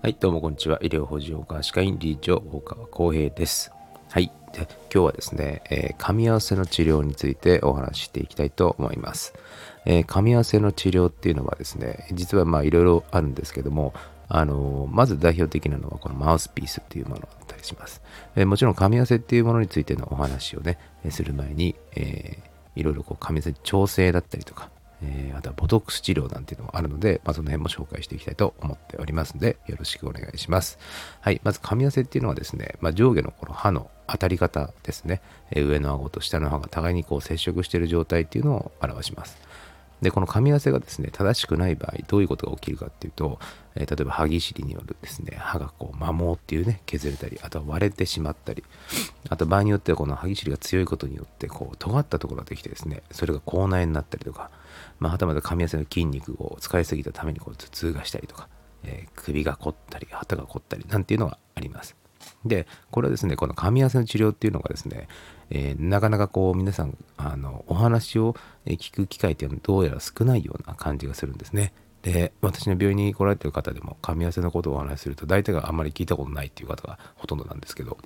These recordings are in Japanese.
はい、どうもこんにちは。医療法人科歯科院理事長、大川浩平です。はい、で今日はですね、えー噛み合わせの治療についてお話ししていきたいと思います。えー噛み合わせの治療っていうのはですね、実はまあいろいろあるんですけども、あのーまず代表的なのはこのマウスピースっていうものだったりします。えーもちろん噛み合わせっていうものについてのお話をね、する前に、えーいろいろこう噛み合わせ調整だったりとか、えーあとはボトックス治療なんていうのもあるので、まあ、その辺も紹介していきたいと思っておりますので、よろしくお願いします。はい、まず噛み合わせっていうのはですね、まあ、上下のこの歯の当たり方ですね、えー上の顎と下の歯が互いにこう接触している状態っていうのを表します。で、この噛み合わせがですね、正しくない場合、どういうことが起きるかっていうと、えー例えば歯ぎしりによるですね、歯がこう摩耗っていうね、削れたり、あとは割れてしまったり、あと場合によってはこの歯ぎしりが強いことによって、こう、尖ったところができてですね、それが口内になったりとか、まあ、はたまた噛み合わせの筋肉を使いすぎたためにこう頭痛がしたりとか、えー首が凝ったり、旗が凝ったりなんていうのがあります。で、これはですね、この噛み合わせの治療っていうのがですね、えーなかなかこう皆さんあのお話を聞く機会っていうのはどうやら少ないような感じがするんですね。で、私の病院に来られてる方でも噛み合わせのことをお話しすると大体があんまり聞いたことないっていう方がほとんどなんですけど、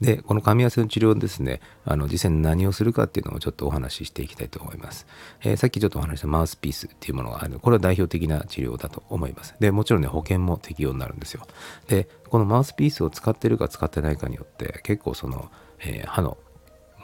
で、この噛み合わせの治療ですね、あの実際に何をするかっていうのをちょっとお話ししていきたいと思います。えーさっきちょっとお話したマウスピースっていうものがあるこれは代表的な治療だと思います。で、もちろんね、保険も適用になるんですよ。で、このマウスピースを使ってるか使ってないかによって、結構その、えー歯の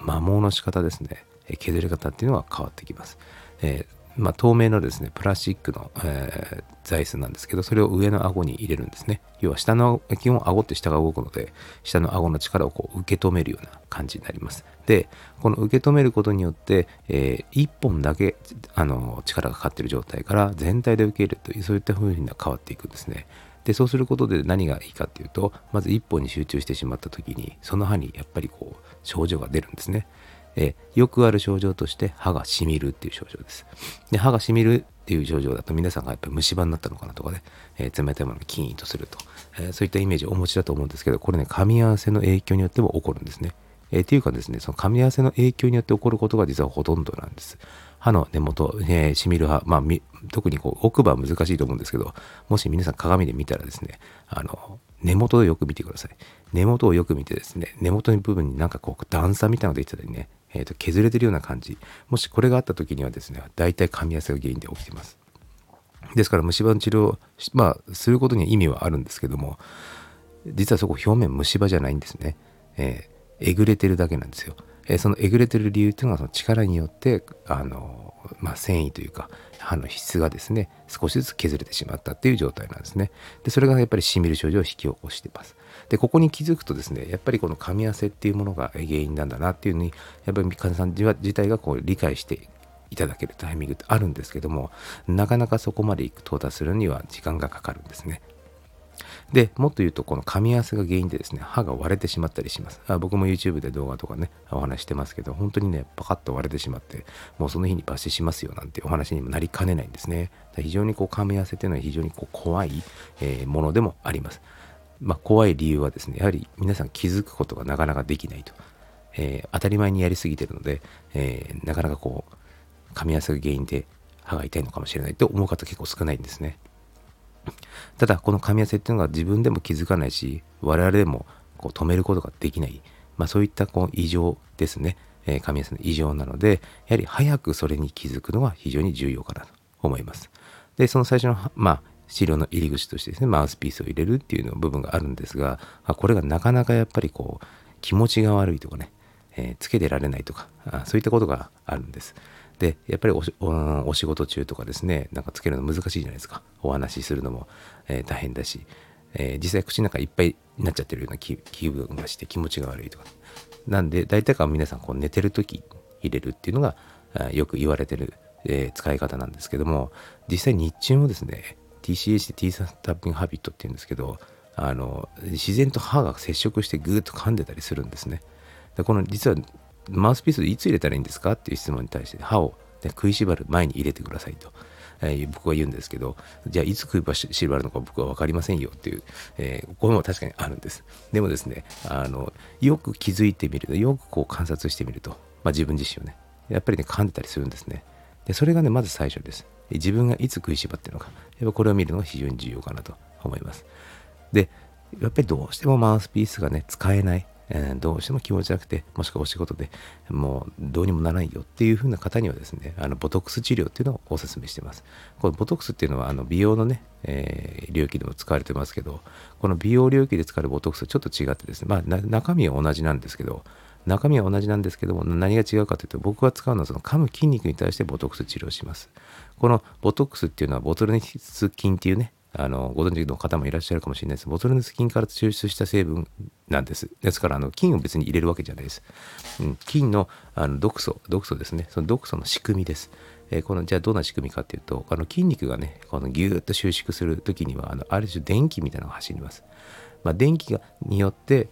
摩耗の仕方ですね、削り方っていうのは変わってきます。えーまあ、透明のですね、プラスチックの、えー座椅子なんですけど、それを上の顎に入れるんですね。要は下の、基本顎って下が動くので、下の顎の力をこう受け止めるような感じになります。で、この受け止めることによって、え1本だけあの力がかかっている状態から全体で受け入れるという、そういった風に変わっていくんですね。で、そうすることで何がいいかっていうと、まず1本に集中してしまった時に、その歯にやっぱりこう、症状が出るんですね。えよくある症状として歯がしみるっていう症状です。で歯がしみるっていう症状だと皆さんがやっぱり虫歯になったのかなとかね、えー冷たいものがキーンとすると、えーそういったイメージをお持ちだと思うんですけどこれね噛み合わせの影響によっても起こるんですね。えーっていうかですねその噛み合わせの影響によって起こることが実はほとんどなんです。歯の根元、えーしみる歯、まあ、み特にこう奥歯は難しいと思うんですけどもし皆さん鏡で見たらですねあの根元をよく見てください。根元をよく見てですね、根元の部分になんかこう段差みたいなのができてたりね、えーと削れてるような感じ。もしこれがあった時にはですね、大体噛み合わせが原因で起きてます。ですから虫歯の治療、まあ、することには意味はあるんですけども、実はそこ表面虫歯じゃないんですね。えーえぐれてるだけなんですよ。えーそのえぐれてる理由っていうのはその力によって、あの、まあ、繊維というか歯の質がですね、少しずつ削れてしまったっていう状態なんですね。で、それがやっぱりしみる症状を引き起こしてます。で、ここに気づくとですね、やっぱりこの噛み合わせっていうものが原因なんだなっていうのに、やっぱり患者さん自自体がこう理解していただけるタイミングってあるんですけども、なかなかそこまで到達するには時間がかかるんですね。で、もっと言うと、この噛み合わせが原因でですね、歯が割れてしまったりします。あ僕も YouTube で動画とかね、お話してますけど、本当にね、パカッと割れてしまって、もうその日に抜歯しますよなんてお話にもなりかねないんですね。非常にこう噛み合わせっていうのは非常にこう怖い、えーものでもあります。まあ、怖い理由はですね、やはり皆さん気づくことがなかなかできないと。えー当たり前にやりすぎてるので、えーなかなかこう、噛み合わせが原因で歯が痛いのかもしれないと思う方結構少ないんですね。ただこの噛み合わせっていうのが自分でも気づかないし我々でもこう止めることができない、まあ、そういったこう異常ですね、えー噛み合わせの異常なのでやはり早くそれに気づくのが非常に重要かなと思います。でその最初のまあ治療の入り口としてですねマウスピースを入れるっていうの部分があるんですがこれがなかなかやっぱりこう気持ちが悪いとかね、えーつけてられないとかあそういったことがあるんです。でやっぱりお仕事中とかですねなんかつけるの難しいじゃないですか。お話しするのも、えー大変だし、えー実際口の中いっぱいになっちゃってるような気気分がして気持ちが悪いとか。なんで大体が皆さんこう寝てる時入れるっていうのがよく言われてる、えー使い方なんですけども実際日中もですね TCH で T サタッピングハビットっていうんですけどあの自然と歯が接触してグーッと噛んでたりするんですね。でこの実はマウスピースいつ入れたらいいんですか？っていう質問に対して歯を、ね、食いしばる前に入れてくださいと、えー僕は言うんですけどじゃあいつ食いしばるのか僕は分かりませんよっていう、えーこれも確かにあるんです。でもですねあのよく気づいてみるとよくこう観察してみると、まあ、自分自身をねやっぱりね噛んでたりするんですね。でそれがねまず最初です。自分がいつ食いしばってるのか。やっぱこれを見るのが非常に重要かなと思います。でやっぱりどうしてもマウスピースがね使えないえー、どうしても気持ちなくて、もしくはお仕事でもうどうにもならないよっていう風な方にはですね、あのボトックス治療っていうのをお勧めしてます。このボトックスっていうのはあの美容のね、えー、領域でも使われてますけど、この美容領域で使われるボトックスはちょっと違ってですね、まあ中身は同じなんですけど、中身は同じなんですけども、何が違うかというと、僕が使うのはその噛む筋肉に対してボトックス治療します。このボトックスっていうのはボトルネス菌っていうね、あのご存知の方もいらっしゃるかもしれないです。ボトルネス菌から抽出した成分なんです。ですから、あの菌を別に入れるわけじゃないです。うん、菌のあの毒素、毒素ですね。その毒素の仕組みです。えー、このじゃあどんな仕組みかっていうと、あの筋肉がね、このギューッと収縮するときには、あのある種電気みたいなのが走ります。まあ、電気がによって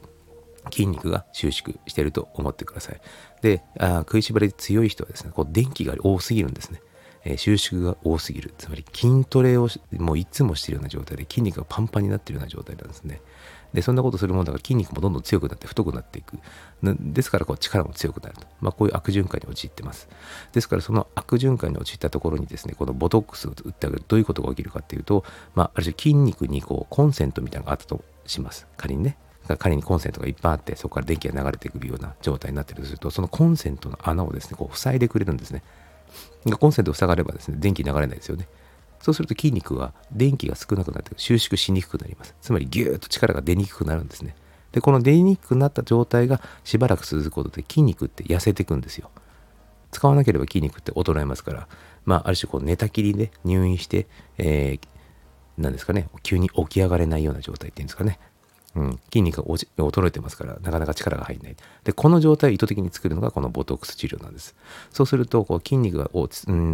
筋肉が収縮してると思ってください。で、あ食いしばり強い人はですね、こう電気が多すぎるんですね。え収縮が多すぎる。つまり筋トレをもういつもしてるような状態で筋肉がパンパンになってるような状態なんですね。でそんなことするものだから筋肉もどんどん強くなって太くなっていく。ですからこう力も強くなると、まあ、こういう悪循環に陥ってます。ですからその悪循環に陥ったところにですねこのボトックスを打ってあげる。どういうことが起きるかっていうと、まあ、ある種筋肉にこうコンセントみたいなのがあったとします。仮にね。仮にコンセントがいっぱいあってそこから電気が流れていくような状態になっているとするとそのコンセントの穴をですねこう塞いでくれるんですね。コンセントを塞がればですね、電気流れないですよね。そうすると筋肉は電気が少なくなって収縮しにくくなります。つまりギューッと力が出にくくなるんですね。で、この出にくくなった状態がしばらく続くことで筋肉って痩せていくんですよ。使わなければ筋肉って衰えますから、まあ、ある種こう寝たきりで入院して、えー、なんですかね、急に起き上がれないような状態っていうんですかね。うん、筋肉が衰えてますから、なかなか力が入んない。で、この状態を意図的に作るのがこのボトックス治療なんです。そうすると、こう筋肉が、うん、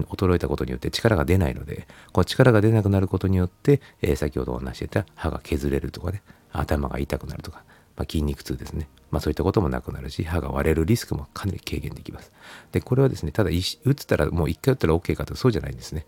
衰えたことによって力が出ないので、こう力が出なくなることによって、えー、先ほどお話してた歯が削れるとかね、頭が痛くなるとか、まあ、筋肉痛ですね。まあ、そういったこともなくなるし、歯が割れるリスクもかなり軽減できます。で、これはですね、ただ、打ったら、もう一回打ったら OK かとそうじゃないんですね。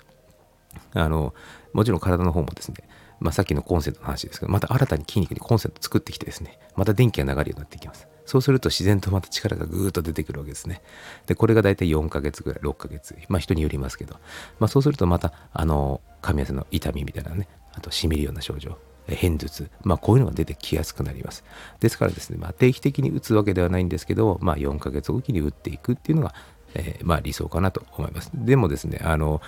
あの、もちろん体の方もですね、まあ、さっきのコンセントの話ですけど、また新たに筋肉にコンセント作ってきてですね、また電気が流れるようになっていきます。そうすると自然とまた力がぐーっと出てくるわけですね。で、これが大体4ヶ月ぐらい、6ヶ月、まあ人によりますけど、まあそうするとまた、あの、噛み合わせの痛みみたいなね、あとしみるような症状、片頭痛、まあこういうのが出てきやすくなります。ですからですね、まあ定期的に打つわけではないんですけど、まあ4ヶ月おきに打っていくっていうのが、えー、まあ理想かなと思います。でもですね、あの、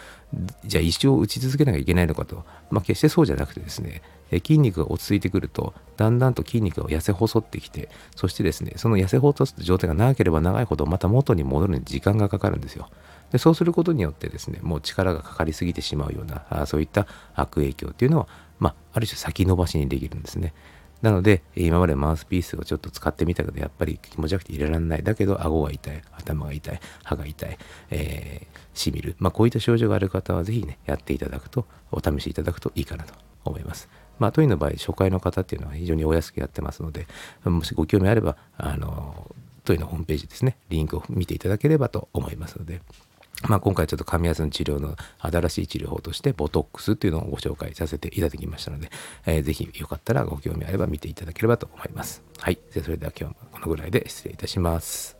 じゃあ一生打ち続けなきゃいけないのかと、まあ決してそうじゃなくてですね、え筋肉が落ち着いてくると、だんだんと筋肉が痩せ細ってきて、そしてですね、その痩せ細った状態が長ければ長いほど、また元に戻るのに時間がかかるんですよ。でそうすることによってですね、もう力がかかりすぎてしまうような、あそういった悪影響っていうのは、まあ、ある種先延ばしにできるんですね。なので、今までマウスピースをちょっと使ってみたけど、やっぱり気持ちよくて入れられない。だけど、顎が痛い、頭が痛い、歯が痛い、えー、しみる。まあ、こういった症状がある方は、ぜひね、やっていただくと、お試しいただくといいかなと思います。まあ、トイの場合、初回の方っていうのは非常にお安くやってますので、もしご興味あれば、あの、トイのホームページですね、リンクを見ていただければと思いますので、まあ、今回ちょっと噛み合わせの治療の新しい治療法としてボトックスっていうのをご紹介させていただきましたので、えー、ぜひよかったらご興味あれば見ていただければと思います。はい。それでは今日はこのぐらいで失礼いたします。